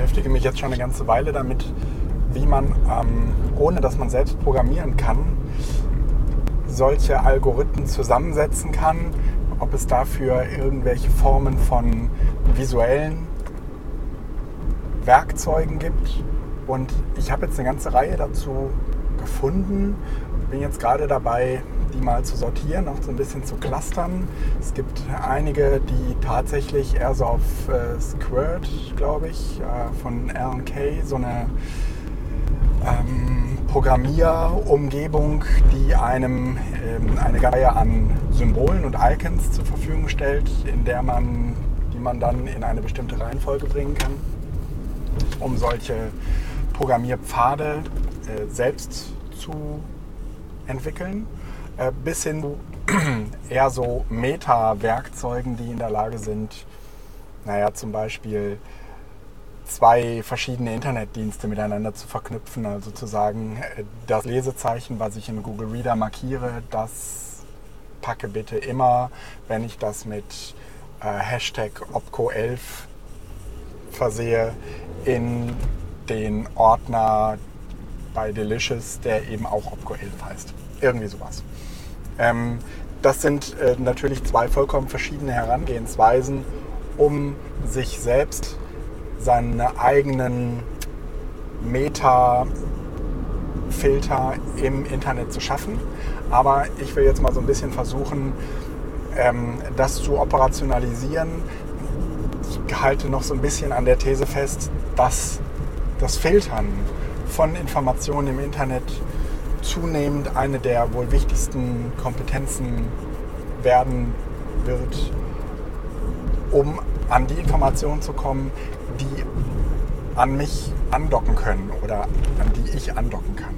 beschäftige mich jetzt schon eine ganze Weile damit, wie man, ähm, ohne dass man selbst programmieren kann, solche Algorithmen zusammensetzen kann, ob es dafür irgendwelche Formen von visuellen Werkzeugen gibt. Und ich habe jetzt eine ganze Reihe dazu gefunden. Bin jetzt gerade dabei, die mal zu sortieren, auch so ein bisschen zu clustern. Es gibt einige, die tatsächlich eher so auf äh, Squirt, glaube ich, äh, von Kay, so eine ähm, Programmierumgebung, die einem ähm, eine Reihe an Symbolen und Icons zur Verfügung stellt, in der man, die man dann in eine bestimmte Reihenfolge bringen kann, um solche Programmierpfade äh, selbst zu entwickeln, äh, bis hin zu eher so Meta-Werkzeugen, die in der Lage sind, naja, zum Beispiel zwei verschiedene Internetdienste miteinander zu verknüpfen. Also zu sagen, äh, das Lesezeichen, was ich in Google Reader markiere, das packe bitte immer, wenn ich das mit äh, Hashtag Opco11 versehe, in den Ordner bei Delicious, der eben auch Opco11 heißt. Irgendwie sowas. Ähm, das sind äh, natürlich zwei vollkommen verschiedene Herangehensweisen, um sich selbst seine eigenen Meta-Filter im Internet zu schaffen. Aber ich will jetzt mal so ein bisschen versuchen, ähm, das zu operationalisieren. Ich halte noch so ein bisschen an der These fest, dass das Filtern von Informationen im Internet zunehmend eine der wohl wichtigsten Kompetenzen werden wird, um an die Informationen zu kommen, die an mich andocken können oder an die ich andocken kann.